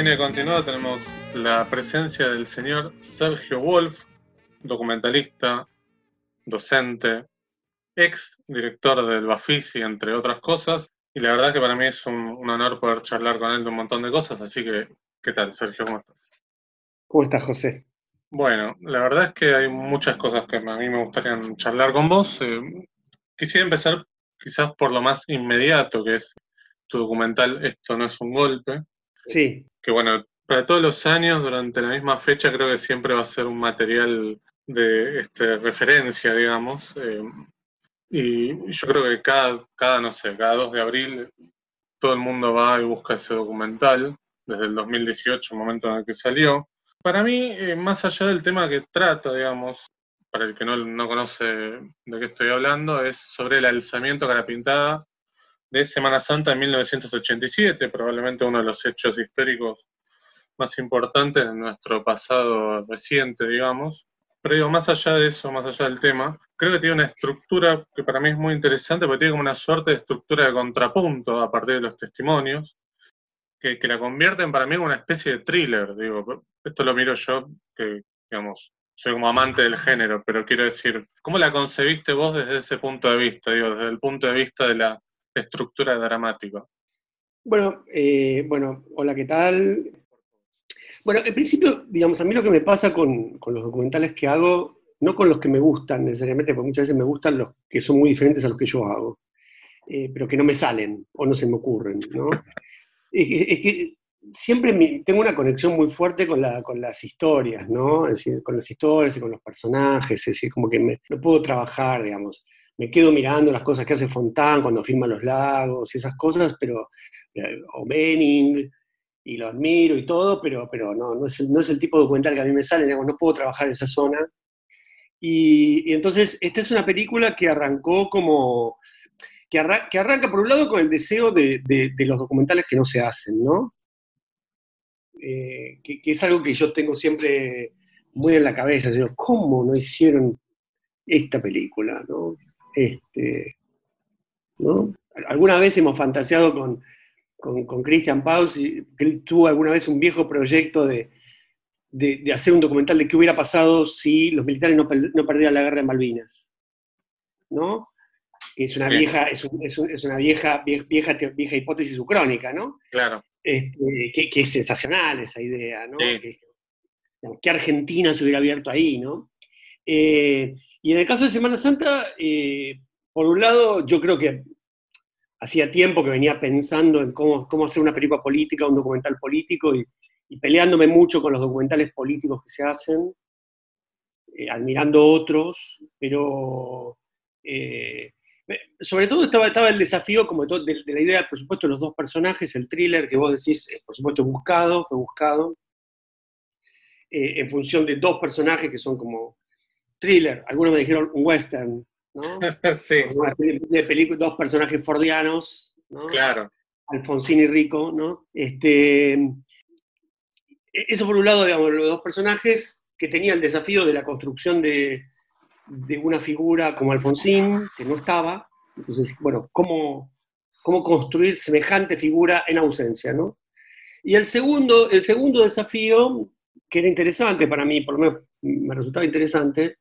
Cine Continuado tenemos la presencia del señor Sergio Wolf, documentalista, docente, ex director del Bafisi, entre otras cosas. Y la verdad que para mí es un, un, honor poder charlar con él de un montón de cosas. Así que, ¿qué tal, Sergio? ¿Cómo estás? ¿Cómo estás, José? Bueno, la verdad es que hay muchas cosas que a mí me gustaría charlar con vos. Eh, quisiera empezar quizás por lo más inmediato, que es tu documental Esto no es un golpe. Sí. Que bueno, para todos los años, durante la misma fecha, creo que siempre va a ser un material de este, referencia, digamos. Eh, y yo creo que cada, cada, no sé, cada 2 de abril todo el mundo va y busca ese documental, desde el 2018, el momento en el que salió. Para mí, eh, más allá del tema que trata, digamos, para el que no, no conoce de qué estoy hablando, es sobre el alzamiento cara pintada de Semana Santa de 1987, probablemente uno de los hechos históricos más importantes de nuestro pasado reciente, digamos. Pero digo, más allá de eso, más allá del tema, creo que tiene una estructura que para mí es muy interesante, porque tiene como una suerte de estructura de contrapunto a partir de los testimonios, que, que la convierten para mí en una especie de thriller. Digo, esto lo miro yo, que digamos, soy como amante del género, pero quiero decir, ¿cómo la concebiste vos desde ese punto de vista? Digo, desde el punto de vista de la estructura dramática. Bueno, eh, bueno, hola, ¿qué tal? Bueno, en principio, digamos, a mí lo que me pasa con, con, los documentales que hago, no con los que me gustan necesariamente, porque muchas veces me gustan los que son muy diferentes a los que yo hago, eh, pero que no me salen o no se me ocurren, ¿no? es, que, siempre tengo una conexión muy fuerte con, la, con las historias, ¿no? Es decir, con las historias y con los personajes, es decir, como que me, no puedo trabajar, digamos me quedo mirando las cosas que hace Fontán cuando filma los lagos y esas cosas, pero, eh, o Benning, y lo admiro y todo, pero, pero no, no es, el, tipo de documental que a mí me sale, no puedo trabajar en esa zona. Y, entonces, esta es una película que arrancó como, que, arra, que arranca por un lado con el deseo de, de, los documentales que no se hacen, ¿no? Eh, que, que, es algo que yo tengo siempre muy en la cabeza, ¿cómo no hicieron esta película, no? Este, ¿no? Alguna vez hemos fantaseado con, con, con Christian Paus, y él tuvo alguna vez un viejo proyecto de, de, de, hacer un documental de qué hubiera pasado si los militares no, no perdieran la guerra de Malvinas. ¿No? Que es una vieja, es, un, es, un, es una vieja, vieja, vieja, hipótesis ucrónica, ¿no? Claro. Este, que, que, es sensacional esa idea, ¿no? Sí. Que, que, Argentina se hubiera abierto ahí, ¿no? Eh, y en el caso de Semana Santa, eh, por un lado, yo creo que hacía tiempo que venía pensando en cómo, cómo hacer una película política, un documental político, y, peleándome mucho con los documentales políticos que se hacen, eh, admirando otros, pero eh, sobre todo estaba, estaba el desafío como de, la idea, por supuesto, de los dos personajes, el thriller que vos decís, por supuesto, buscado, fue buscado, en función de dos personajes que son como thriller, algunos me dijeron un western, ¿no? sí. De película, dos personajes fordianos, ¿no? Claro. Alfonsín y Rico, ¿no? Este, eso por un lado, digamos, los dos personajes que tenían el desafío de la construcción de, de una figura como Alfonsín, que no estaba. Entonces, bueno, ¿cómo, cómo construir semejante figura en ausencia, ¿no? Y el segundo, el segundo desafío, que era interesante para mí, por lo menos me resultaba interesante,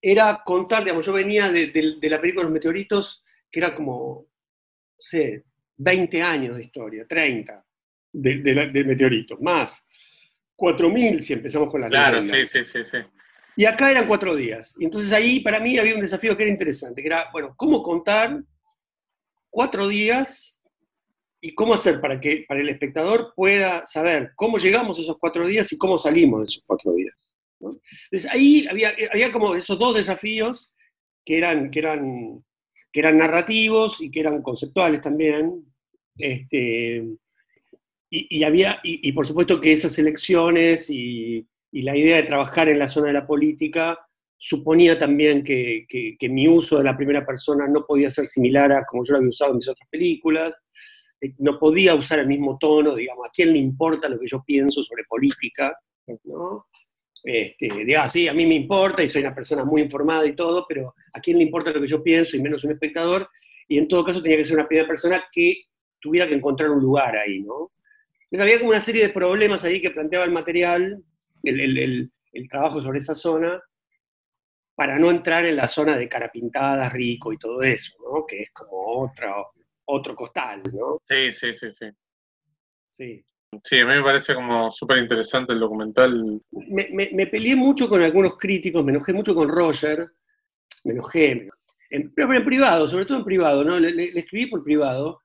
era contar, digamos, yo venía de, de, de la película Los Meteoritos, que era como, no sé, 20 años de historia, 30 de, de, de meteoritos, más 4.000 si empezamos con las Claro, sí, sí, sí, sí. Y acá eran cuatro días. Y entonces ahí para mí había un desafío que era interesante, que era, bueno, ¿cómo contar cuatro días y cómo hacer para que para el espectador pueda saber cómo llegamos a esos cuatro días y cómo salimos de esos cuatro días? Entonces ahí había, había como esos dos desafíos que eran, que, eran, que eran narrativos y que eran conceptuales también. Este, y, y, había, y, por supuesto que esas elecciones y, y, la idea de trabajar en la zona de la política suponía también que, que, que, mi uso de la primera persona no podía ser similar a como yo lo había usado en mis otras películas, eh, no podía usar el mismo tono, digamos, a quién le importa lo que yo pienso sobre política, ¿no? Este, digamos, sí, a mí me importa y soy una persona muy informada y todo, pero a quién le importa lo que yo pienso y menos un espectador, y en todo caso tenía que ser una primera persona que tuviera que encontrar un lugar ahí, ¿no? había como una serie de problemas ahí que planteaba el material, el, trabajo sobre esa zona, para no entrar en la zona de cara pintada, rico y todo eso, ¿no? Que es como otro, otro costal, ¿no? Sí, sí, sí, sí. Sí. Sí, a mí me parece como súper interesante el documental. Me, peleé mucho con algunos críticos, me enojé mucho con Roger, me enojé, pero en privado, sobre todo en privado, ¿no? Le, escribí por privado,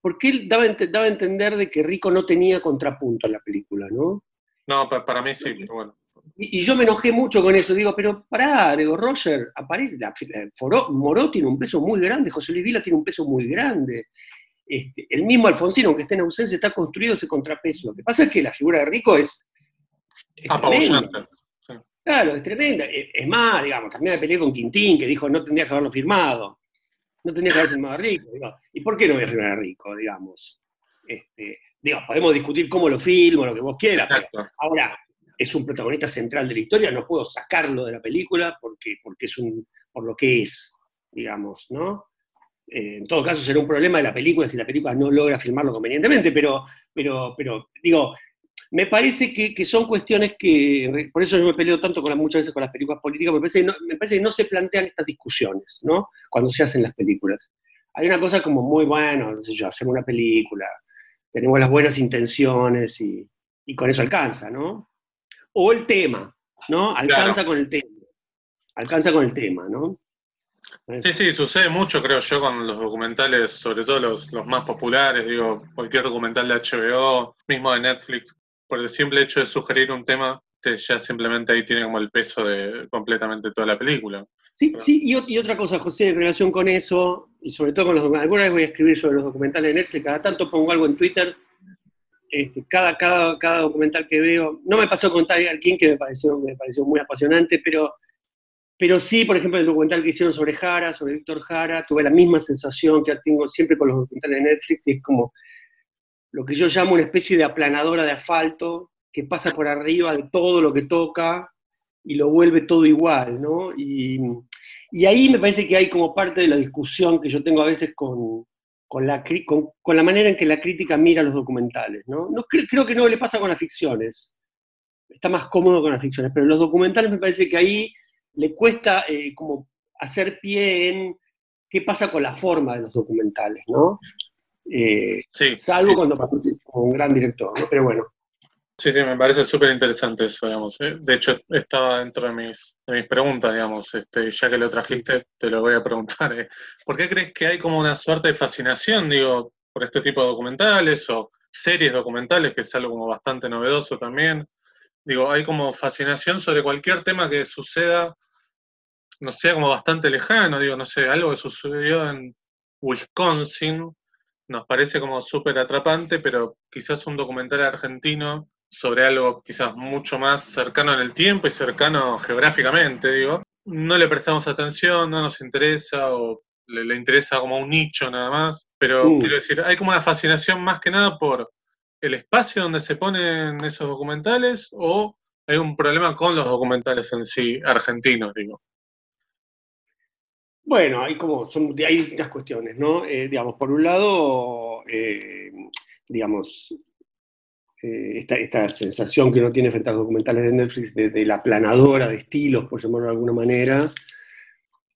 porque él daba, daba, a entender de que Rico no tenía contrapunto en la película, ¿no? No, para, mí sí, pero bueno. Y, yo me enojé mucho con eso, digo, pero pará, digo, Roger, aparece, la, Moró tiene un peso muy grande, José Luis Vila tiene un peso muy grande, este, el mismo Alfonsino, aunque esté en ausencia, está construido ese contrapeso. Lo que pasa es que la figura de Rico es, tremenda. Claro, es tremenda. Es más, digamos, también me peleé con Quintín, que dijo no tendría que haberlo firmado. No tendría que haber firmado a Rico. ¿Y por qué no voy a firmar a Rico, digamos? Este, podemos discutir cómo lo filmo, lo que vos quieras. ahora, es un protagonista central de la historia, no puedo sacarlo de la película porque, porque es un, por lo que es, digamos, ¿no? Eh, en todo caso será un problema de la película si la película no logra filmarlo convenientemente, pero, pero, pero digo, me parece que, son cuestiones que, por eso yo me peleo tanto con muchas veces con las películas políticas, me parece, que no, me parece que no se plantean estas discusiones, ¿no? Cuando se hacen las películas. Hay una cosa como muy, bueno, no sé yo, hacemos una película, tenemos las buenas intenciones y, con eso alcanza, ¿no? O el tema, ¿no? Alcanza con el tema. Alcanza con el tema, ¿no? Sí, sí, sucede mucho, creo yo, con los documentales, sobre todo los, más populares, digo, cualquier documental de HBO, mismo de Netflix, por el simple hecho de sugerir un tema, ya simplemente ahí tiene como el peso de completamente toda la película. Sí, sí, y, otra cosa, José, en relación con eso, y sobre todo con los documentales, alguna vez voy a escribir sobre los documentales de Netflix, cada tanto pongo algo en Twitter, este, cada, cada, cada documental que veo, no me pasó con Tiger King, que me pareció, me pareció muy apasionante, pero pero sí, por ejemplo, el documental que hicieron sobre Jara, sobre Víctor Jara, tuve la misma sensación que tengo siempre con los documentales de Netflix, y es como lo que yo llamo una especie de aplanadora de asfalto que pasa por arriba de todo lo que toca y lo vuelve todo igual, ¿no? Y, ahí me parece que hay como parte de la discusión que yo tengo a veces con, la, con, la manera en que la crítica mira los documentales, ¿no? no creo que no le pasa con las ficciones, está más cómodo con las ficciones, pero los documentales me parece que ahí le cuesta eh, como hacer pie en qué pasa con la forma de los documentales, ¿no? Eh, sí. Salvo cuando participa con un gran director, ¿no? Pero bueno. Sí, sí, me parece súper interesante eso, digamos. ¿eh? De hecho, estaba dentro de mis, mis preguntas, digamos, este, ya que lo trajiste, te lo voy a preguntar. ¿Por qué crees que hay como una suerte de fascinación, digo, por este tipo de documentales o series documentales, que es algo como bastante novedoso también? Digo, hay como fascinación sobre cualquier tema que suceda no sé, como bastante lejano, digo, no sé, algo que sucedió en Wisconsin, nos parece como súper atrapante, pero quizás un documental argentino sobre algo quizás mucho más cercano en el tiempo y cercano geográficamente, digo, no le prestamos atención, no nos interesa o le, interesa como un nicho nada más, pero uh. quiero decir, hay como una fascinación más que nada por el espacio donde se ponen esos documentales o hay un problema con los documentales en sí argentinos, digo. Bueno, hay como, son, hay distintas cuestiones, ¿no? Eh, digamos, por un lado, eh, digamos, eh, esta, sensación que uno tiene frente a los documentales de Netflix de, la planadora de estilos, por llamarlo de alguna manera,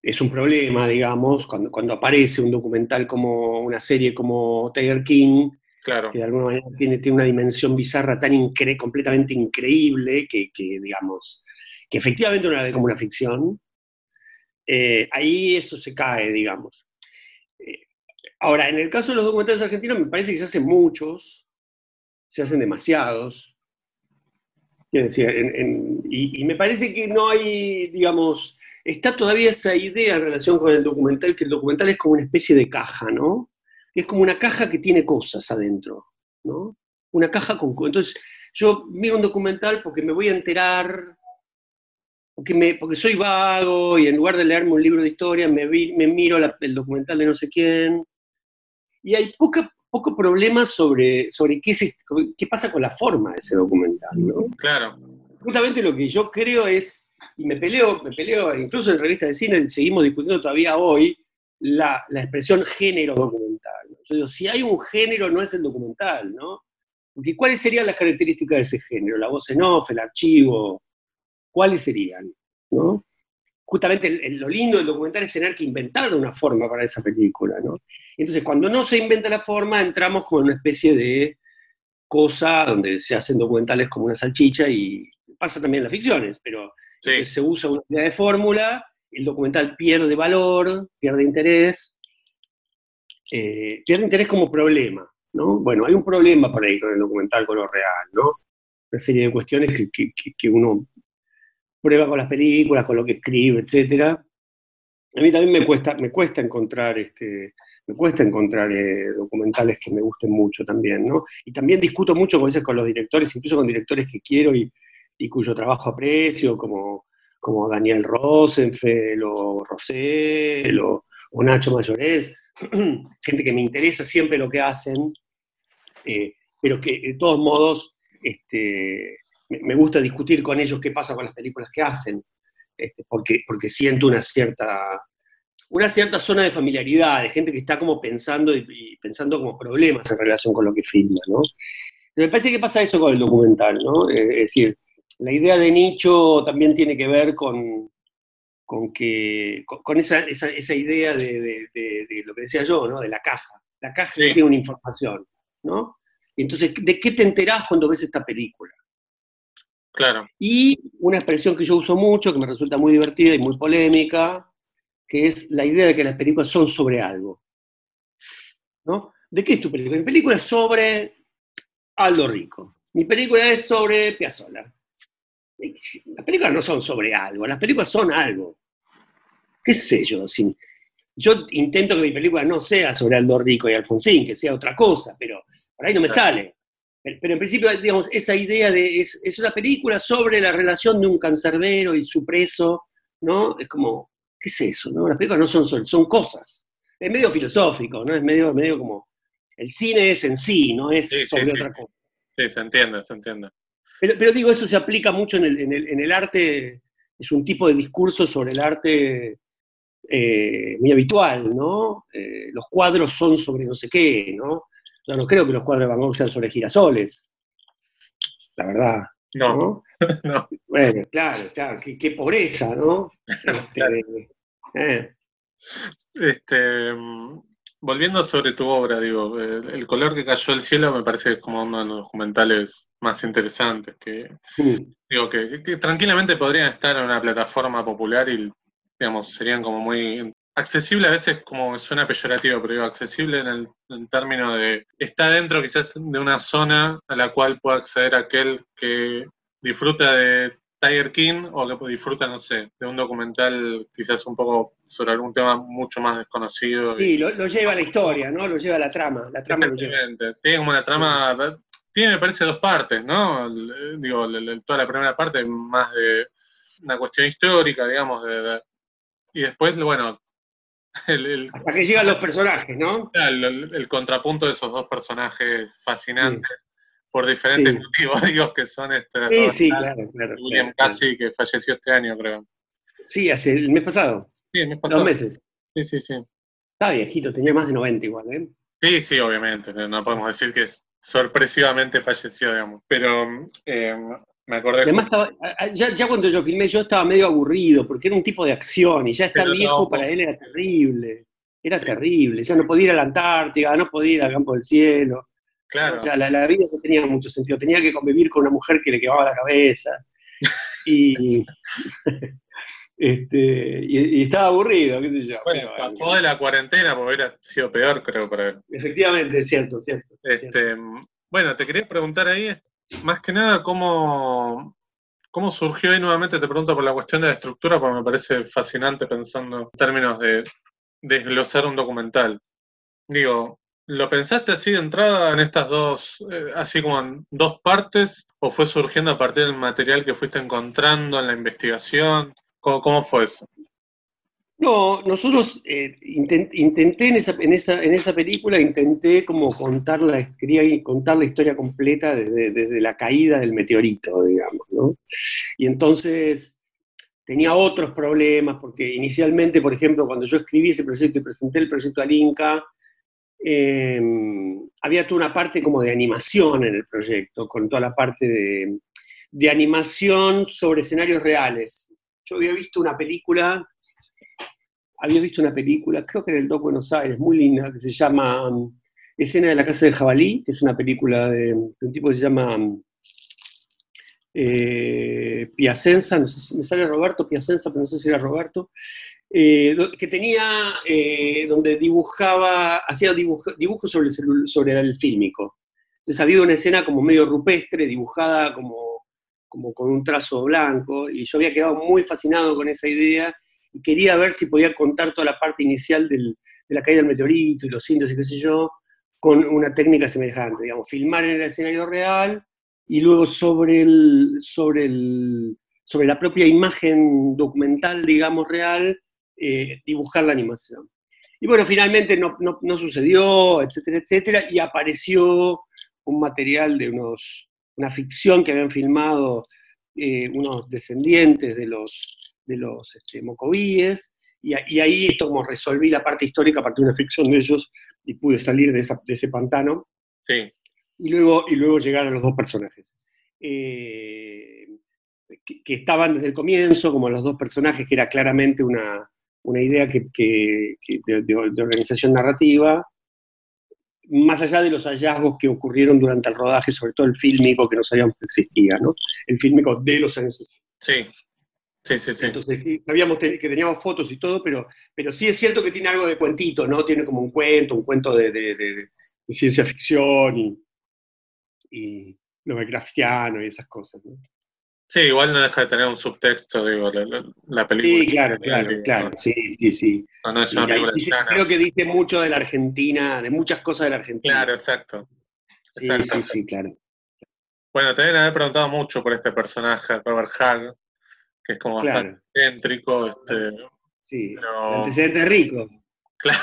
es un problema, digamos, cuando, cuando aparece un documental como una serie como Tiger King, claro. que de alguna manera tiene, tiene una dimensión bizarra tan completamente increíble que, que, digamos, que efectivamente uno la ve como una ficción, eh, ahí eso se cae, digamos. Eh, ahora, en el caso de los documentales argentinos, me parece que se hacen muchos, se hacen demasiados. Decir, y, me parece que no hay, digamos, está todavía esa idea en relación con el documental, que el documental es como una especie de caja, ¿no? Es como una caja que tiene cosas adentro, ¿no? Una caja con... Entonces, yo miro un documental porque me voy a enterar porque, me, porque soy vago y en lugar de leerme un libro de historia me, me miro el documental de no sé quién. Y hay poca, poco problema sobre, sobre qué, qué pasa con la forma de ese documental, ¿no? Claro. Justamente lo que yo creo es, y me peleo, me peleo, incluso en revistas de cine seguimos discutiendo todavía hoy, la, la expresión género documental. Yo digo, si hay un género no es el documental, ¿no? ¿Cuáles serían las características de ese género? La voz en off, el archivo, ¿cuáles serían? ¿no? Justamente lo lindo del documental es tener que inventar una forma para esa película. ¿no? Entonces, cuando no se inventa la forma, entramos con una especie de cosa donde se hacen documentales como una salchicha y pasa también en las ficciones, pero se usa una idea de fórmula, el documental pierde valor, pierde interés, eh, pierde interés como problema, ¿no? Bueno, hay un problema para ir con el documental con lo real, ¿no? Una serie de cuestiones que, uno prueba con las películas, con lo que escribe, etcétera. A mí también me cuesta, me cuesta encontrar este, me cuesta encontrar eh, documentales que me gusten mucho también, ¿no? Y también discuto mucho a veces con los directores, incluso con directores que quiero y, cuyo trabajo aprecio, como, como Daniel Rosenfeld o Rosel o, Nacho Mayorés, gente que me interesa siempre lo que hacen, eh, pero que de todos modos este, me, gusta discutir con ellos qué pasa con las películas que hacen, este, porque, porque siento una cierta una cierta zona de familiaridad, de gente que está como pensando y, pensando como problemas en relación con lo que filma, ¿no? me parece que pasa eso con el documental, ¿no? Eh, es decir, la idea de nicho también tiene que ver con, con, que, con, esa, idea de, lo que decía yo, ¿no? De la caja. La caja tiene una información, ¿no? entonces, ¿de qué te enterás cuando ves esta película? Claro. Y una expresión que yo uso mucho, que me resulta muy divertida y muy polémica, que es la idea de que las películas son sobre algo. ¿no? ¿De qué es tu película? Mi película es sobre Aldo Rico. Mi película es sobre Piazzolla. Las películas no son sobre algo, las películas son algo. ¿Qué sé yo? yo intento que mi película no sea sobre Aldo Rico y Alfonsín, que sea otra cosa, pero por ahí no me sale. Pero en principio, digamos, esa idea de es, es una película sobre la relación de un cancerbero y su preso, ¿no? Es como, ¿qué es eso? No? Las películas no son sol, son cosas. Es medio filosófico, ¿no? Es medio, medio como. El cine es en sí, no es sobre otra cosa. Sí, se entiende, se entiende. Pero, pero, digo, eso se aplica mucho en el, en el, arte, es un tipo de discurso sobre el arte eh, muy habitual, ¿no? Eh, los cuadros son sobre no sé qué, ¿no? Yo no creo que los cuadros de Van Gogh sean sobre girasoles, la verdad. No, no. Bueno, claro, claro, qué, pobreza, ¿no? Este, eh. este, volviendo sobre tu obra, digo, el, color que cayó el cielo me parece como uno de los documentales más interesantes, que digo que, tranquilamente podrían estar en una plataforma popular y digamos, serían como muy accesible a veces como suena peyorativo, pero digo, accesible en el en términos de está dentro quizás de una zona a la cual puede acceder aquel que disfruta de Tiger King o que disfruta, no sé, de un documental quizás un poco sobre algún tema mucho más desconocido. Sí, lo, lleva a la historia, ¿no? Lo lleva a la trama. La trama Tiene como una trama, tiene me parece dos partes, ¿no? Digo, toda la primera parte más de una cuestión histórica, digamos, de, y después, bueno, hasta que llegan los personajes, ¿no? El, contrapunto de esos dos personajes fascinantes por diferentes motivos, digo, que son este. Sí, sí, claro, claro. William Casey, que falleció este año, creo. Sí, hace el mes pasado. Sí, el mes pasado. Dos meses. Sí, sí, sí. Está viejito, tenía más de 90 igual, ¿eh? Sí, sí, obviamente. No podemos decir que sorpresivamente falleció, digamos. Pero eh, me acordé. Además, ya, cuando yo filmé, yo estaba medio aburrido, porque era un tipo de acción, y ya estar viejo para él era terrible. Era terrible. Ya no podía ir a la Antártida, no podía ir al campo del cielo. Claro. la, vida no tenía mucho sentido. Tenía que convivir con una mujer que le quemaba la cabeza. y, este, y, estaba aburrido, qué sé yo. Bueno, escapó de la cuarentena, porque hubiera sido peor, creo, para él. Efectivamente, es cierto, cierto. Este, Bueno, te quería preguntar ahí, más que nada, ¿cómo, ¿cómo surgió ahí nuevamente? Te pregunto por la cuestión de la estructura, porque me parece fascinante pensando en términos de desglosar un documental. Digo, ¿lo pensaste así de entrada en estas dos, eh, así como en dos partes, o fue surgiendo a partir del material que fuiste encontrando en la investigación? cómo fue eso? No, nosotros eh, intenté en esa, en, esa, en esa película, intenté como contar la, quería contar la historia completa desde, la caída del meteorito, digamos, ¿no? Y entonces tenía otros problemas, porque inicialmente, por ejemplo, cuando yo escribí ese proyecto y presenté el proyecto al Inca, em, había toda una parte como de animación en el proyecto, con toda la parte de, de animación sobre escenarios reales. Yo había visto una película, había visto una película, creo que en el Doc Buenos Aires, muy linda, que se llama um, Escena de la Casa del Jabalí, que es una película de, un tipo que se llama um, eh, Piacenza, no sé si me sale Roberto Piacenza, pero no sé si era Roberto, eh, que tenía, eh, donde dibujaba, hacía dibujos sobre el, sobre el fílmico. Entonces había una escena como medio rupestre, dibujada como, como con un trazo blanco, y yo había quedado muy fascinado con esa idea, y quería ver si podía contar toda la parte inicial de la caída del meteorito y los indios y qué sé yo, con una técnica semejante, digamos, filmar en el escenario real y luego sobre, la propia imagen documental, digamos, real, eh, dibujar la animación. Y bueno, finalmente no, sucedió, etcétera, etcétera, y apareció un material de una ficción que habían filmado eh, unos descendientes de los, de los este, mocovíes, y, y, ahí esto como resolví la parte histórica a partir de una ficción de ellos y pude salir de, esa, de ese pantano. Sí. Y luego, y luego llegar a los dos personajes. Eh, que, estaban desde el comienzo, como los dos personajes, que era claramente una, una idea que, de, organización narrativa, más allá de los hallazgos que ocurrieron durante el rodaje, sobre todo el fílmico que no sabíamos que existía, ¿no? El fílmico de los años 60. Sí, sí, sí. sí. Entonces sabíamos que teníamos fotos y todo, pero, pero sí es cierto que tiene algo de cuentito, ¿no? Tiene como un cuento, un cuento de, ciencia ficción y, y Lovecraftiano y esas cosas, ¿no? Sí, igual no deja de tener un subtexto, digo, la, película. Sí, claro, claro, claro, sí, sí, sí. No, no es una película Creo que dice mucho de la Argentina, de muchas cosas de la Argentina. Claro, exacto. Sí, sí, sí, claro. Bueno, te deben haber preguntado mucho por este personaje, Robert Hag, que es como bastante céntrico. Este, sí, pero... antecedente rico.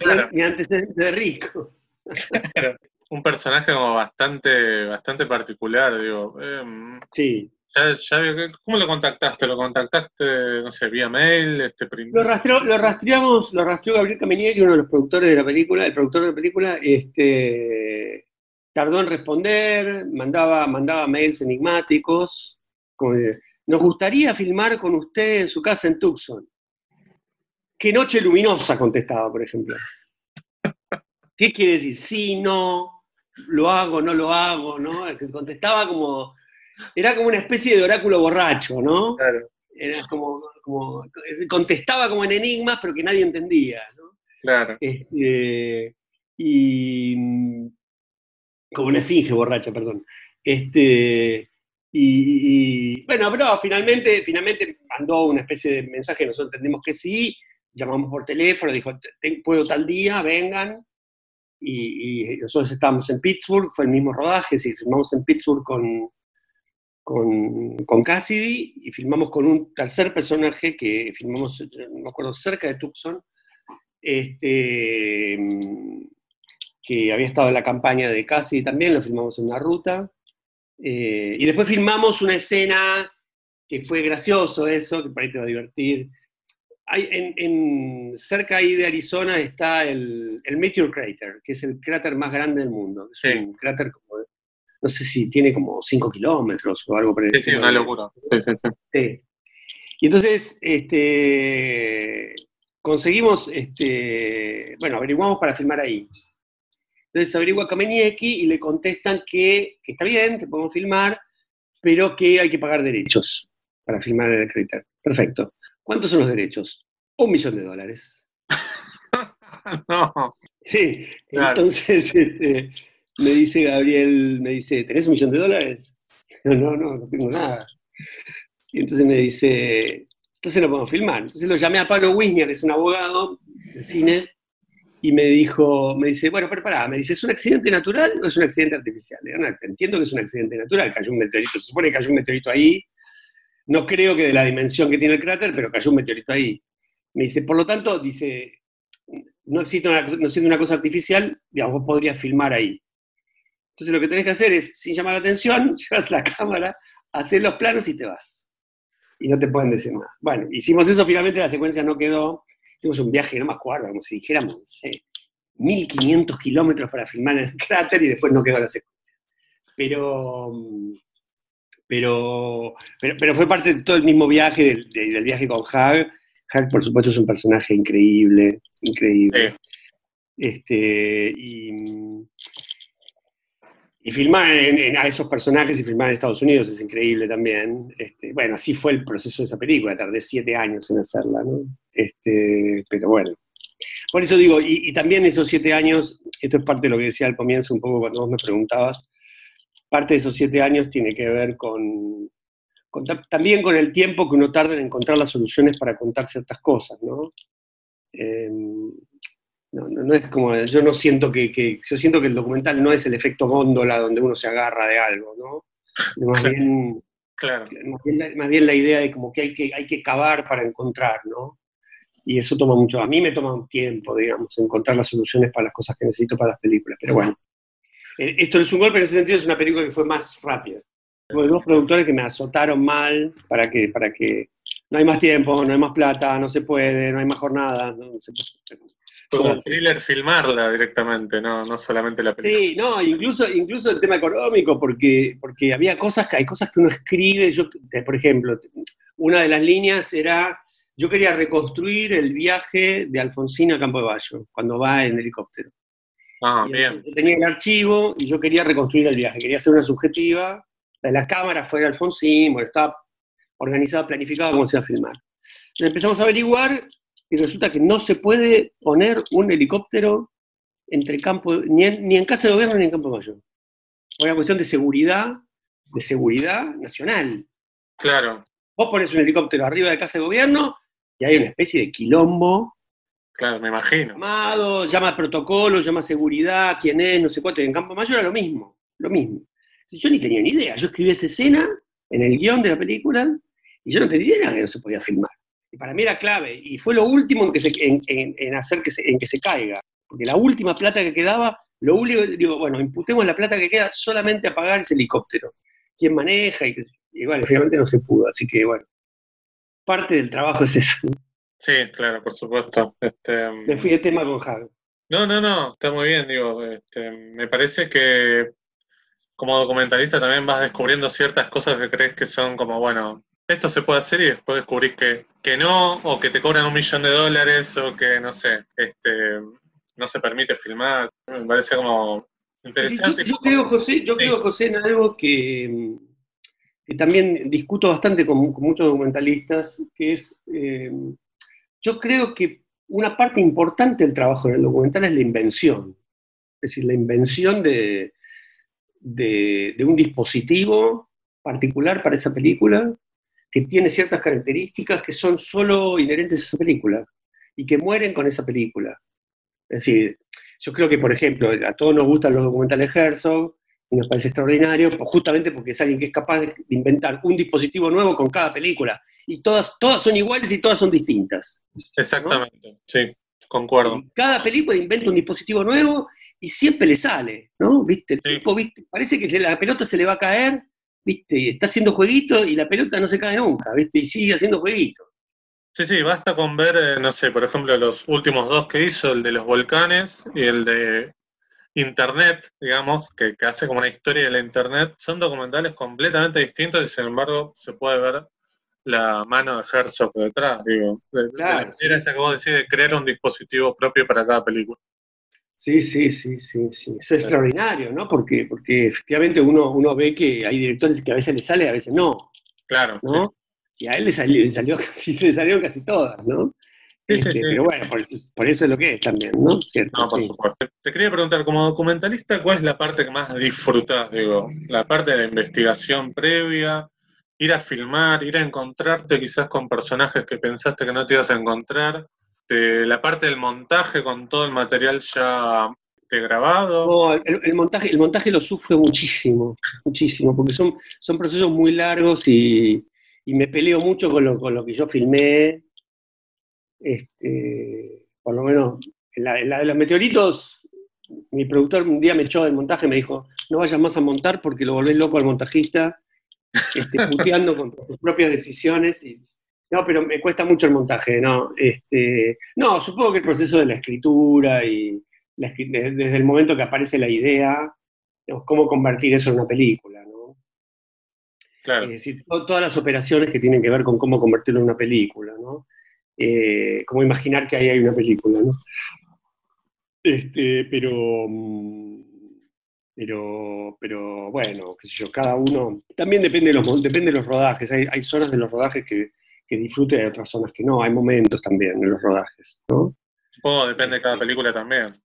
Claro, mi, antecedente rico. Claro. Un personaje como bastante, bastante particular, digo. Eh, sí. ¿Cómo lo contactaste? ¿Lo contactaste, no sé, vía mail? Este, lo, lo rastreamos, lo rastreó Gabriel Caminieri, uno de los productores de la película, el productor de la película, este, tardó en responder, mandaba, mandaba mails enigmáticos, nos gustaría filmar con usted en su casa en Tucson. Qué noche luminosa, contestaba, por ejemplo. ¿Qué quiere decir? Sí, no, lo hago, no lo hago, ¿no? Contestaba como era como una especie de oráculo borracho, ¿no? Claro. Era como, contestaba como en enigmas, pero que nadie entendía, ¿no? Claro. Este, y como una esfinge borracha, perdón. Este, y, bueno, pero finalmente, finalmente mandó una especie de mensaje, nosotros entendimos que sí, llamamos por teléfono, dijo, puedo tal día, vengan, y, nosotros estábamos en Pittsburgh, fue el mismo rodaje, sí, firmamos en Pittsburgh con, con, con, Cassidy y filmamos con un tercer personaje que filmamos, no me acuerdo, cerca de Tucson, este, que había estado en la campaña de Cassidy también, lo filmamos en una ruta. Eh, y después filmamos una escena que fue gracioso eso, que para ahí te va a divertir. Hay, en, cerca ahí de Arizona está el, el, Meteor Crater, que es el cráter más grande del mundo. Es un cráter como de no sé si tiene como 5 kilómetros o algo por el Sí, sí, una locura. Sí, Y entonces, este, conseguimos, este, bueno, averiguamos para filmar ahí. Entonces averigua Kamenieki y le contestan que, está bien, que podemos filmar, pero que hay que pagar derechos para filmar el crater. Perfecto. ¿Cuántos son los derechos? Un millón de dólares. no. Sí, entonces, este, me dice Gabriel, me dice, ¿tenés un millón de dólares? No, no, no, no tengo nada. Y entonces me dice, entonces lo podemos filmar. Entonces lo llamé a Pablo Wisner, es un abogado de cine, y me dijo, me dice, bueno, pero me dice, ¿es un accidente natural o es un accidente artificial? entiendo que es un accidente natural, cayó un meteorito, se supone que cayó un meteorito ahí, no creo que de la dimensión que tiene el cráter, pero cayó un meteorito ahí. Me dice, por lo tanto, dice, no existe siendo una cosa artificial, digamos, vos podrías filmar ahí. Entonces lo que tenés que hacer es, sin llamar la atención, llevas la cámara, haces los planos y te vas. Y no te pueden decir nada. Bueno, hicimos eso, finalmente la secuencia no quedó. Hicimos un viaje, no me acuerdo, como si dijéramos, 1500 kilómetros para filmar el cráter y después no quedó la secuencia. Pero, pero, pero, fue parte de todo el mismo viaje, del, viaje con Hag. Hag, por supuesto, es un personaje increíble, increíble. Este, y, y filmar a esos personajes y filmar en Estados Unidos es increíble también. Este, bueno, así fue el proceso de esa película, tardé siete años en hacerla, ¿no? Este, pero bueno. Por eso digo, y, también esos siete años, esto es parte de lo que decía al comienzo, un poco cuando vos me preguntabas, parte de esos siete años tiene que ver con, también con el tiempo que uno tarda en encontrar las soluciones para contar ciertas cosas, ¿no? Em, no, es como, yo no siento que, yo siento que el documental no es el efecto góndola donde uno se agarra de algo, ¿no? Más bien, más bien, la, idea de como que hay que, hay que cavar para encontrar, ¿no? Y eso toma mucho, a mí me toma un tiempo, digamos, encontrar las soluciones para las cosas que necesito para las películas, pero bueno. Eh, esto es un golpe, en ese sentido es una película que fue más rápida. Hubo dos productores que me azotaron mal para que, para que no hay más tiempo, no hay más plata, no se puede, no hay más jornada, no se puede como thriller filmarla directamente, no, no solamente la película. Sí, no, incluso, incluso el tema económico, porque, porque había cosas que hay cosas que uno escribe, yo, por ejemplo, una de las líneas era, yo quería reconstruir el viaje de Alfonsín a Campo de Bayo, cuando va en helicóptero. Ah, bien. Yo tenía el archivo y yo quería reconstruir el viaje, quería hacer una subjetiva, la cámara fue de Alfonsín, bueno, estaba organizado, planificado cómo se iba a filmar. empezamos a averiguar y resulta que no se puede poner un helicóptero entre campo, ni en, ni en casa de gobierno ni en campo mayor. Por una cuestión de seguridad, de seguridad nacional. Claro. Vos pones un helicóptero arriba de casa de gobierno y hay una especie de quilombo. Claro, me imagino. Llamado, llama protocolo, llama seguridad, quién es, no sé cuánto. Y en Campo Mayor era lo mismo, lo mismo. Yo ni tenía ni idea. Yo escribí esa escena en el guion de la película y yo no tenía idea que no se podía filmar para mí era clave, y fue lo último en, que se, en, hacer que se, en que se caiga, porque la última plata que quedaba, lo único, digo, bueno, imputemos la plata que queda solamente a pagar ese helicóptero, quién maneja, y, y bueno, finalmente no se pudo, así que bueno, parte del trabajo es eso. Sí, claro, por supuesto. Este, me fui de tema con Javi. No, no, no, está muy bien, digo, este, me parece que como documentalista también vas descubriendo ciertas cosas que crees que son como, bueno, esto se puede hacer y después descubrís que, que no, o que te cobran un millón de dólares, o que no sé, este, no se permite filmar. Me parece como interesante. Yo, creo, José, yo creo, José, en algo que, también discuto bastante con, muchos documentalistas, que es, eh, yo creo que una parte importante del trabajo en el documental es la invención. Es decir, la invención de, de un dispositivo particular para esa película, que tiene ciertas características que son solo inherentes a esa película y que mueren con esa película. Es decir, yo creo que, por ejemplo, a todos nos gustan los documentales Herzog y nos parece extraordinario, pues justamente porque es alguien que es capaz de inventar un dispositivo nuevo con cada película. Y todas, todas son iguales y todas son distintas. Exactamente, sí, concuerdo. cada película inventa un dispositivo nuevo y siempre le sale, ¿no? ¿Viste? Tipo, ¿viste? Parece que la pelota se le va a caer ¿viste? Está haciendo jueguito y la pelota no se cae nunca, ¿viste? Y sigue haciendo jueguito. Sí, sí, basta con ver, eh, no sé, por ejemplo, los últimos dos que hizo, el de los volcanes y el de Internet, digamos, que, hace como una historia de la Internet, son documentales completamente distintos y sin embargo se puede ver la mano de Herzog detrás, digo. De, claro, esa que vos decís de crear un dispositivo propio para cada película. Sí, sí, sí, sí, sí. Es extraordinario, ¿no? Porque, porque efectivamente uno, uno ve que hay directores que a veces le sale, a veces no. Claro. ¿no? Y a él le salió, le salió casi, le salieron casi todas, ¿no? Este, pero bueno, por eso, es lo que es también, ¿no? Cierto, no, por supuesto. Te quería preguntar, como documentalista, ¿cuál es la parte que más disfrutas? Digo, la parte de la investigación previa, ir a filmar, ir a encontrarte quizás con personajes que pensaste que no te ibas a encontrar, este, la parte del montaje con todo el material ya grabado. No, el, montaje, el montaje lo sufre muchísimo, muchísimo, porque son, son procesos muy largos y, me peleo mucho con lo, con lo que yo filmé. Este, por lo menos, en la, de los meteoritos, mi productor un día me echó del montaje y me dijo, no vayas más a montar porque lo volvés loco al montajista, este, puteando con tus propias decisiones. Y, no, pero me cuesta mucho el montaje, ¿no? Este, no, supongo que el proceso de la escritura y, desde el momento que aparece la idea, cómo convertir eso en una película, ¿no? Claro. Es decir, todas las operaciones que tienen que ver con cómo convertirlo en una película, ¿no? Eh, cómo imaginar que ahí hay una película, ¿no? Este, pero, mm, pero, pero bueno, qué sé yo, cada uno, también depende de los, depende de los rodajes, hay, hay zonas de los rodajes que, que disfruten y hay otras zonas que no, hay momentos también en los rodajes, ¿no? Supongo depende de cada película también.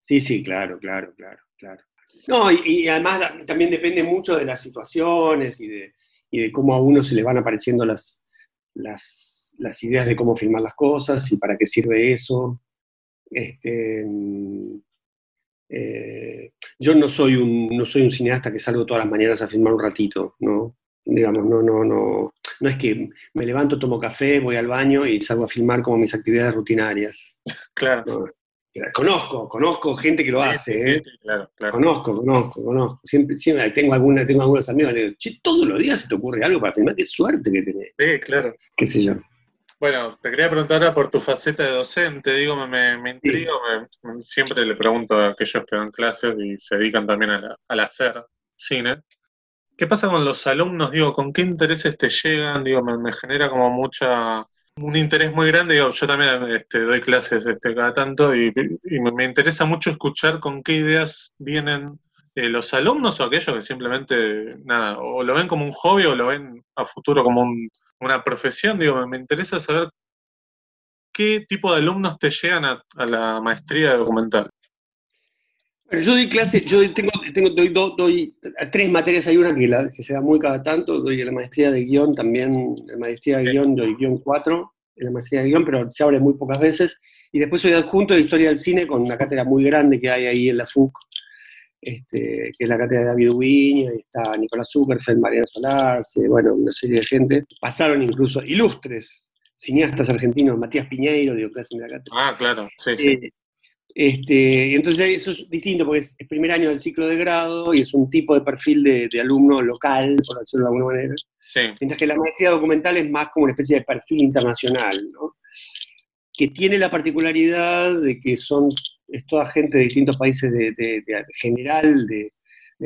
Sí, sí, claro, claro, claro, claro. No, y, además también depende mucho de las situaciones y de, y de, cómo a uno se le van apareciendo las, las, las, ideas de cómo filmar las cosas y para qué sirve eso. Este, eh, yo no soy, un, no soy un cineasta que salgo todas las mañanas a filmar un ratito, ¿no? Digamos, no, no, no. No es que me levanto, tomo café, voy al baño y salgo a filmar como mis actividades rutinarias. Claro. Conozco, conozco gente que lo hace, ¿eh? claro, claro. Conozco, conozco, conozco. Siempre, siempre tengo, alguna, tengo algunos amigos que le digo, che, todos los días se te ocurre algo para filmar, qué suerte que tenés. Sí, claro. Qué sé yo. Bueno, te quería preguntar ahora por tu faceta de docente, digo, me, me intriga, siempre le pregunto a aquellos que dan clases y se dedican también al hacer cine. ¿Qué pasa con los alumnos? Digo, ¿con qué intereses te llegan? Digo, me, me genera como mucha un interés muy grande. yo también este, doy clases este, cada tanto y, me, interesa mucho escuchar con qué ideas vienen eh, los alumnos o aquellos que simplemente, nada, o lo ven como un hobby o lo ven a futuro como una profesión. Digo, me, interesa saber qué tipo de alumnos te llegan a, la maestría de documental. Yo doy clases, yo tengo, tengo doy, doy, tres materias, hay una que, la, que se da muy cada tanto, doy la maestría de guion también, la maestría de guion, doy guion 4, en la maestría de guion, pero se abre muy pocas veces, y después soy adjunto de Historia del Cine con una cátedra muy grande que hay ahí en la FUC, este, que es la cátedra de David Ubiña, está Nicolás Zuckerfeld, Mariana Solar, bueno, una serie de gente, pasaron incluso ilustres cineastas argentinos, Matías Piñeiro, digo, clase en la cátedra. Ah, claro, sí, sí. Eh, este, entonces eso es distinto porque es el primer año del ciclo de grado y es un tipo de perfil de, alumno local, por decirlo de alguna manera. Mientras que la maestría documental es más como una especie de perfil internacional, ¿no? que tiene la particularidad de que son, es toda gente de distintos países de, general de,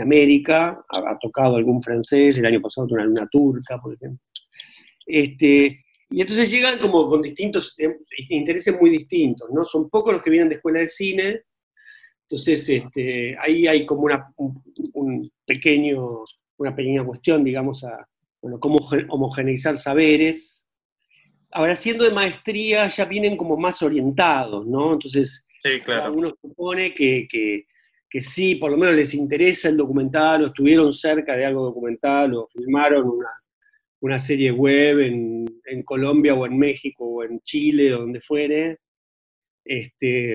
América, ha, tocado algún francés, el año pasado una luna turca, por ejemplo. Este, y entonces llegan como con distintos eh, intereses muy distintos, ¿no? Son pocos los que vienen de escuela de cine, entonces este, ahí hay como una, un, pequeño, una pequeña cuestión, digamos, a bueno, cómo homogeneizar saberes. Ahora, siendo de maestría, ya vienen como más orientados, ¿no? Entonces, sí, claro. uno supone que, que, que sí, por lo menos les interesa el documental, o estuvieron cerca de algo documental, o filmaron una, una serie web en, Colombia o en México o en Chile, donde fuere, este,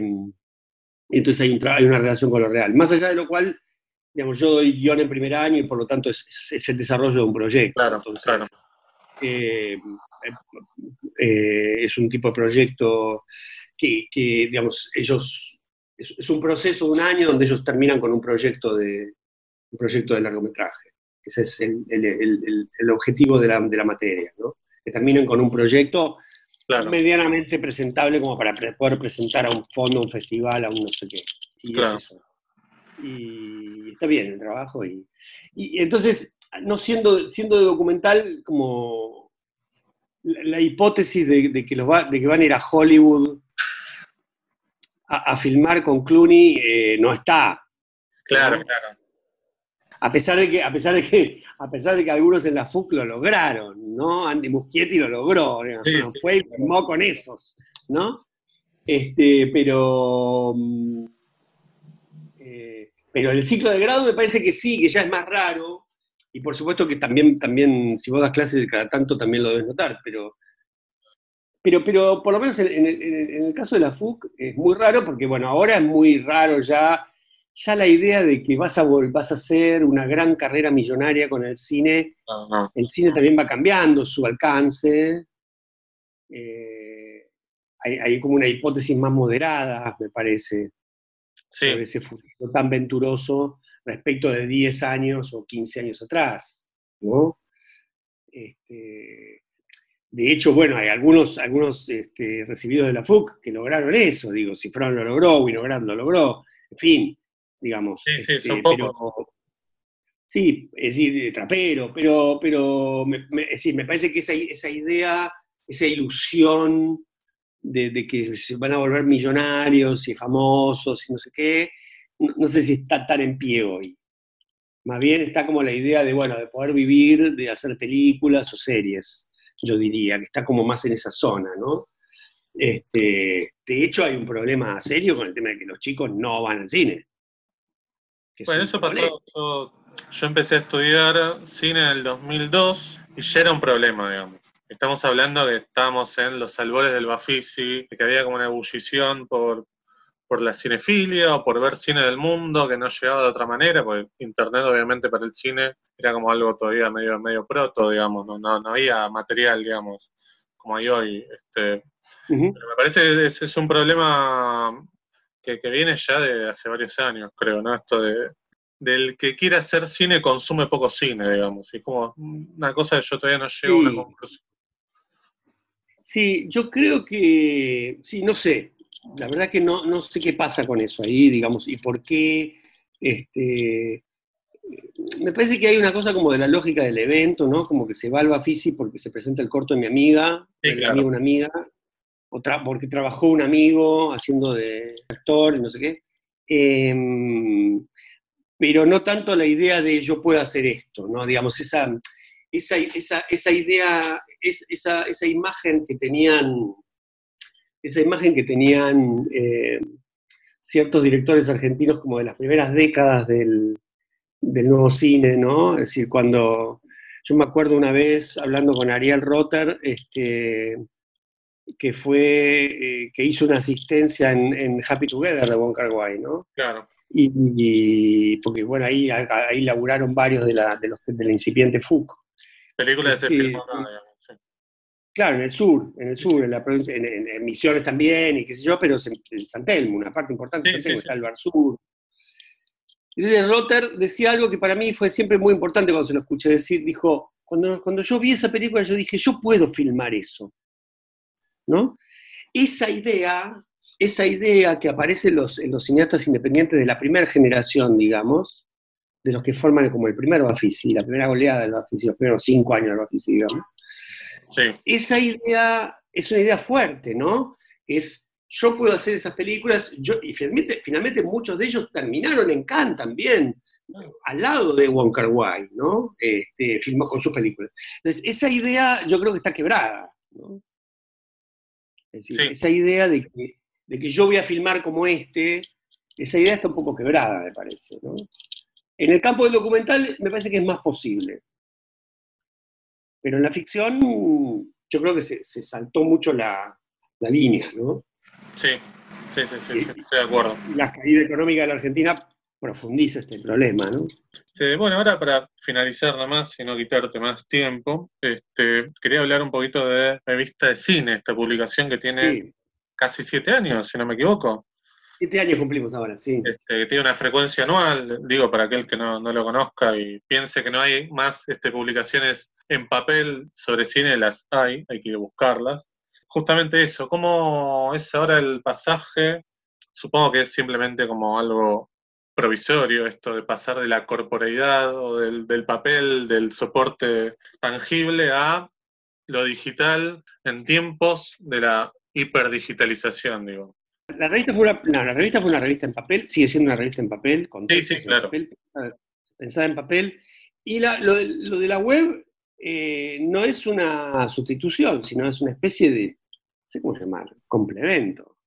entonces hay, hay, una relación con lo real. Más allá de lo cual, digamos, yo doy guion en primer año y por lo tanto es, el desarrollo de un proyecto. Claro, claro. Eh, eh, es un tipo de proyecto que, digamos, ellos, es, un proceso de un año donde ellos terminan con un proyecto de, un proyecto de largometraje. Ese es el, objetivo de la, materia, ¿no? que terminen con un proyecto medianamente presentable como para poder presentar a un fondo, a un festival, a un no sé qué. Y, y está bien el trabajo. Y, entonces, no siendo, siendo de documental, como la, hipótesis de, que los de que van a ir a Hollywood a, filmar con Clooney eh, no está. Claro, claro a pesar de que, a pesar de que, a pesar de que algunos en la FUC lo lograron, ¿no? Andy Muschietti lo logró, fue y firmó con esos, ¿no? Este, pero, mm, eh, pero el ciclo de grado me parece que sí, que ya es más raro, y por supuesto que también, también si vos das clases cada tanto también lo debes notar, pero, pero, pero por lo menos en, en el caso de la FUC es muy raro, porque bueno, ahora es muy raro ya ya la idea de que vas a, vas a hacer una gran carrera millonaria con el cine, el cine también va cambiando su alcance. Eh, hay, como una hipótesis más moderada, me parece, sí. ese futuro tan venturoso respecto de 10 años o 15 años atrás, ¿no? Este, de hecho, bueno, hay algunos, algunos este, recibidos de la FUC que lograron eso, digo, Cifrón lo logró, Winograd lo logró, en fin, digamos. Sí, sí, son este, pocos. sí, es decir, trapero, pero, pero me, es decir, me parece que esa, esa idea, esa ilusión de, que se van a volver millonarios y famosos y no sé qué, no, sé si está tan en pie hoy. Más bien está como la idea de, bueno, de poder vivir, de hacer películas o series, yo diría, que está como más en esa zona, ¿no? Este, de hecho, hay un problema serio con el tema de que los chicos no van al cine. Bueno, eso pasó. Yo, yo, empecé a estudiar cine en el 2002 y ya era un problema, digamos. Estamos hablando que estábamos en los albores del Bafisi, que había como una ebullición por, por la cinefilia o por ver cine del mundo que no llegaba de otra manera, porque Internet obviamente para el cine era como algo todavía medio, medio proto, digamos, no, no, no había material, digamos, como hay hoy. Este, Pero me parece que es, es un problema que, que, viene ya de hace varios años, creo, ¿no? Esto de, del que quiere hacer cine consume poco cine, digamos. Y es como una cosa que yo todavía no llego a una conclusión. Sí, yo creo que, sí, no sé, la verdad que no, no sé qué pasa con eso ahí, digamos, y por qué, este, me parece que hay una cosa como de la lógica del evento, ¿no? Como que se va al Bafisi porque se presenta el corto de mi amiga, de una amiga, otra porque trabajó un amigo haciendo de actor y no sé qué. Em, pero no tanto la idea de yo puedo hacer esto, ¿no? Digamos, esa, esa, esa, esa idea, esa, esa, imagen que tenían, esa imagen que tenían eh, ciertos directores argentinos como de las primeras décadas del, nuevo cine, ¿no? Es decir, cuando yo me acuerdo una vez hablando con Ariel Rotter, este, que fue, eh, que hizo una asistencia en, Happy Together de Wong Kar ¿no? Claro. Y, porque bueno, ahí, ahí laburaron varios de la, de los, de la incipiente FUC. Película de ese filmó Claro, en el sur, en el sur, en, la provincia, en, Misiones también, y qué sé yo, pero en, San Telmo, una parte importante de San Telmo, está el Bar Sur. Y Rotter decía algo que para mí fue siempre muy importante cuando se lo escuché decir, dijo, cuando, cuando yo vi esa película yo dije, yo puedo filmar eso. ¿No? Esa idea, esa idea que aparece en los, en los cineastas independientes de la primera generación, digamos, de los que forman como el primer Bafisi, la primera goleada del Bafisi, los primeros cinco años del Bafisi, digamos. Sí. Esa idea es una idea fuerte, ¿no? Es, yo puedo hacer esas películas, yo, y finalmente, finalmente muchos de ellos terminaron en Cannes también, al lado de Wong Kar Wai, ¿no? Este, filmó con sus películas. Entonces, esa idea yo creo que está quebrada, ¿no? Es decir, esa idea de que, de que yo voy a filmar como este, esa idea está un poco quebrada, me parece, ¿no? En el campo del documental me parece que es más posible. Pero en la ficción yo creo que se, saltó mucho la, línea, ¿no? Sí, sí, sí, sí, estoy de acuerdo. La caída económica de la Argentina profundiza este problema, ¿no? bueno, ahora para finalizar nada más y no quitarte más tiempo, este, quería hablar un poquito de Revista de Cine, esta publicación que tiene casi siete años, si no me equivoco. Siete años cumplimos ahora, sí. Este, tiene una frecuencia anual, digo, para aquel que no, lo conozca y piense que no hay más este, publicaciones en papel sobre cine, las hay, hay que buscarlas. Justamente eso, ¿cómo es ahora el pasaje? Supongo que es simplemente como algo provisorio esto de pasar de la corporeidad o del, del papel, del soporte tangible a lo digital en tiempos de la hiperdigitalización, digo. La revista, fue una, la revista fue una revista en papel, sigue siendo una revista en papel, con sí, sí, claro. pensada en papel. Y lo, de la web eh, no es una sustitución, sino es una especie de, no sé cómo llamar, complemento.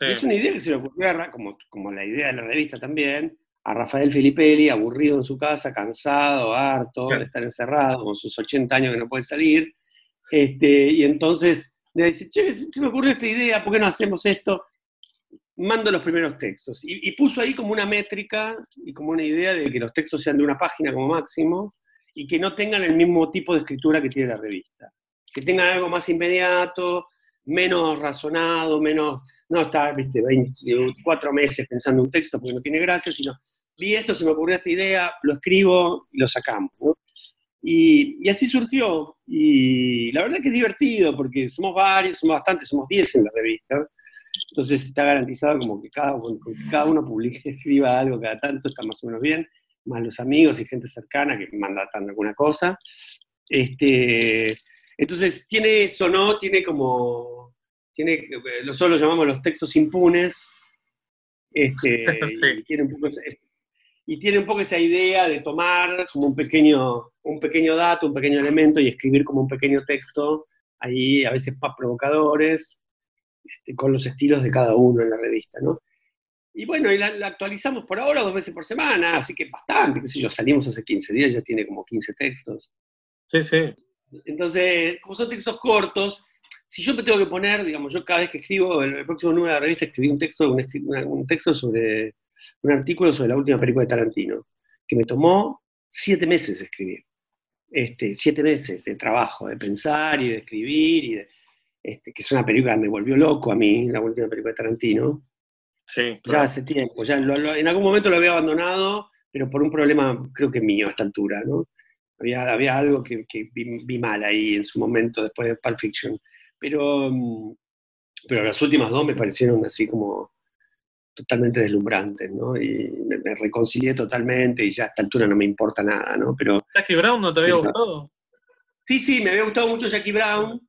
Es una idea que se le ocurrió, como, como la idea de la revista también, a Rafael Filipelli, aburrido en su casa, cansado, harto de estar encerrado, con sus 80 años que no puede salir. Este, y entonces me dice, che, se me ocurrió esta idea, ¿por qué no hacemos esto? Mando los primeros textos. Y, puso ahí como una métrica y como una idea de que los textos sean de una página como máximo y que no tengan el mismo tipo de escritura que tiene la revista. Que tengan algo más inmediato, menos razonado, menos, no estar, viste, 24 meses pensando un texto porque no tiene gracia, sino vi esto, se me ocurrió esta idea, lo escribo y lo sacamos. Y, así surgió. Y la verdad que es divertido porque somos varios, somos bastantes, somos 10 en la revista. Entonces está garantizado como que cada, cada uno publique, escriba algo cada tanto, está más o menos bien, más los amigos y gente cercana que manda alguna cosa. Este, entonces tiene eso, ¿no? Tiene como, tiene, nosotros lo llamamos los textos impunes, este, y, tiene un poco, y tiene un poco esa idea de tomar como un pequeño, un pequeño dato, un pequeño elemento y escribir como un pequeño texto, ahí a veces más provocadores, este, con los estilos de cada uno en la revista, ¿no? Y bueno, y la, actualizamos por ahora dos veces por semana, así que bastante, qué sé yo, salimos hace 15 días, ya tiene como 15 textos. Sí, sí. Entonces, como son textos cortos, si yo me tengo que poner, digamos, yo cada vez que escribo, el, próximo número de la revista escribí un texto, un texto sobre un artículo sobre la última película de Tarantino, que me tomó siete meses escribir. Este, siete meses de trabajo, de pensar y de escribir, y este, que es una película que me volvió loco a mí, la última película de Tarantino. Sí, Ya hace tiempo, ya en algún momento lo había abandonado, pero por un problema creo que mío a esta altura, ¿no? Había, había algo que, vi, vi, mal ahí en su momento después de Pulp Fiction. Pero, mm, pero las últimas dos me parecieron así como totalmente deslumbrantes, ¿no? Y me, reconcilié totalmente y ya a esta altura no me importa nada, ¿no? Pero, ¿Jackie Brown no te había gustado? Sí, sí, me había gustado mucho Jackie Brown,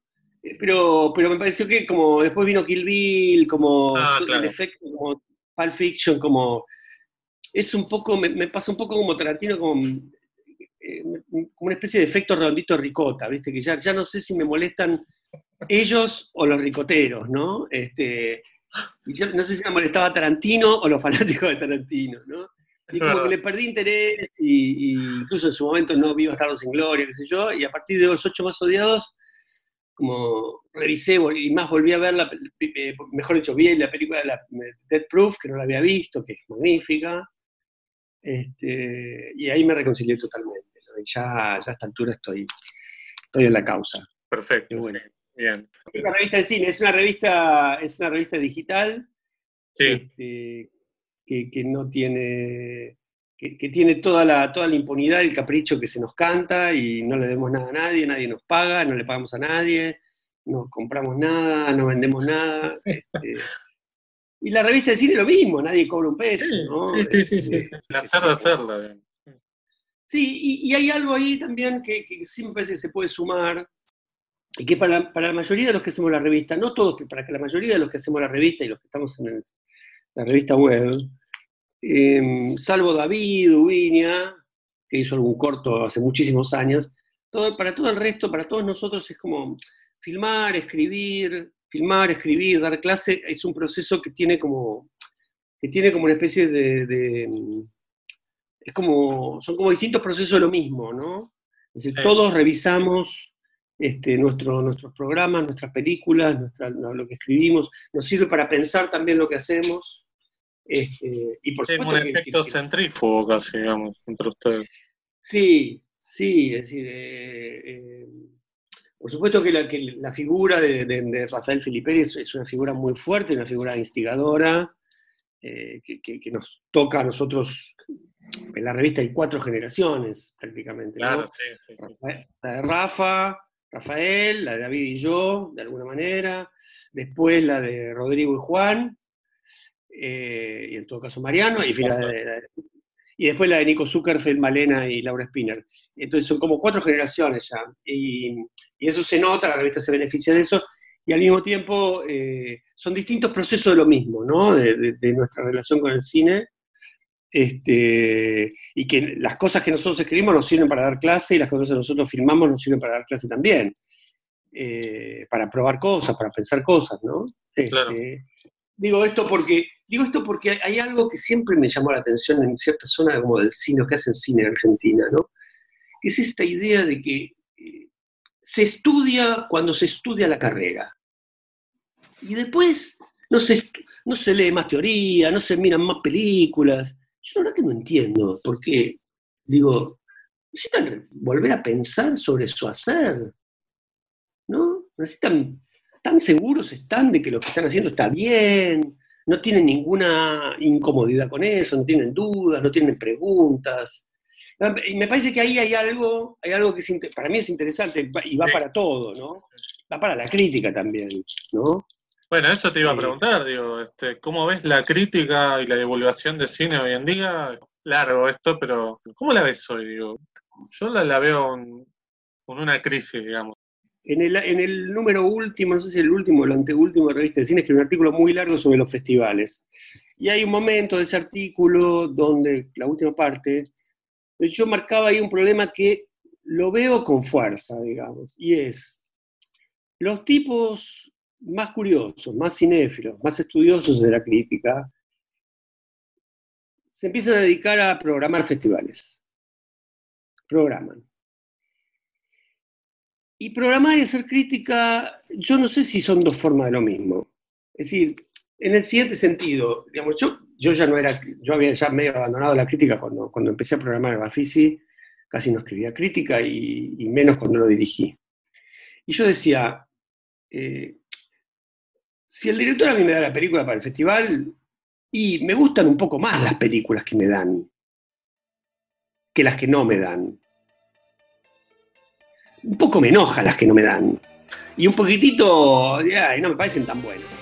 pero, pero me pareció que como después vino Kill Bill, como ah, el efecto, como Pulp Fiction, como... Es un poco, me, pasa un poco como Tarantino, como, eh, como una especie de efecto redondito ricota, ¿viste? Que ya, ya no sé si me molestan ellos o los ricoteros, ¿no? Este, y yo no sé si me molestaba Tarantino o los fanáticos de Tarantino, ¿no? Y como que le perdí interés, y, incluso en su momento no vi Bastardos sin Gloria, qué sé yo, y a partir de los ocho más odiados, como revisé y más volví a ver, la, eh, mejor dicho, vi la película de la, Dead Proof, que no la había visto, que es magnífica, este, y ahí me reconcilié totalmente. Y ya, ya a esta altura estoy, estoy en la causa. Perfecto. Bueno. Bien. Es una revista de cine, es una revista, es una revista digital este, que, no tiene, que, tiene toda la, toda la impunidad, el capricho que se nos canta y no le demos nada a nadie, nadie nos paga, no le pagamos a nadie, no compramos nada, no vendemos nada. Este, y la revista de cine lo mismo, nadie cobra un peso. Sí, sí, sí, sí, este, de hacerla. Sí, y, hay algo ahí también que, que sí me parece que se puede sumar, y que para, la mayoría de los que hacemos la revista, no todos, pero para que la mayoría de los que hacemos la revista y los que estamos en la revista web, em, salvo David Ubiña, que hizo algún corto hace muchísimos años, todo, para todo el resto, para todos nosotros es como filmar, escribir, filmar, escribir, dar clase, es un proceso que tiene como, que tiene como una especie de, es como, son como distintos procesos de lo mismo, ¿no? Es decir, todos revisamos este, nuestro, nuestros programas, nuestras películas, lo que escribimos, nos sirve para pensar también lo que hacemos. Este, y por es un efecto centrífugo casi, digamos, entre ustedes. Sí, sí, es decir, eh, eh, por supuesto que la, que la figura de, Rafael Filipelli es, una figura muy fuerte, una figura instigadora, eh, que, nos toca a nosotros. En la revista hay cuatro generaciones prácticamente. Claro, sí, La de Rafa, Rafael, la de David y yo, de alguna manera, después la de Rodrigo y Juan, eh, y en todo caso Mariano, y, después la de Nico Zuckerfeld, Malena y Laura Spinner. Entonces son como cuatro generaciones ya, y, eso se nota, la revista se beneficia de eso, y al mismo tiempo eh, son distintos procesos de lo mismo, ¿no? de nuestra relación con el cine este, y que las cosas que nosotros escribimos nos sirven para dar clase y las cosas que nosotros filmamos nos sirven para dar clase también. Eh, para probar cosas, para pensar cosas, ¿no? Este, digo esto porque digo esto porque hay algo que siempre me llamó la atención en cierta zona como del cine, que hacen cine en Argentina, ¿no? Que es esta idea de que eh, se estudia cuando se estudia la carrera. Y después no se, no se lee más teoría, no se miran más películas. Yo la verdad que no entiendo, porque, digo, necesitan volver a pensar sobre su hacer, ¿no? Necesitan, tan seguros están de que lo que están haciendo está bien, no tienen ninguna incomodidad con eso, no tienen dudas, no tienen preguntas. Y me parece que ahí hay algo, hay algo que para mí es interesante y va para todo, ¿no? Va para la crítica también, ¿no? Bueno, eso te iba a preguntar, digo, este, ¿cómo ves la crítica y la divulgación de cine hoy en día? Largo esto, pero ¿cómo la ves hoy? Digo, yo la, veo con una crisis, digamos. En el, número último, no sé si el último o el anteúltimo de Revista de Cine, escribí un artículo muy largo sobre los festivales. Y hay un momento de ese artículo donde, la última parte, yo marcaba ahí un problema que lo veo con fuerza, digamos, y es, los tipos más curiosos, más cinéfilos, más estudiosos de la crítica, se empiezan a dedicar a programar festivales. Programan. Y programar y hacer crítica, yo no sé si son dos formas de lo mismo. Es decir, en el siguiente sentido, digamos, yo, yo ya no era, yo había ya medio abandonado la crítica cuando, cuando empecé a programar el Bafisi, casi no escribía crítica y, menos cuando lo dirigí. Y yo decía, eh, si el director a mí me da la película para el festival, y me gustan un poco más las películas que me dan que las que no me dan. Un poco me enoja las que no me dan. Y un poquitito, ya, no me parecen tan buenas.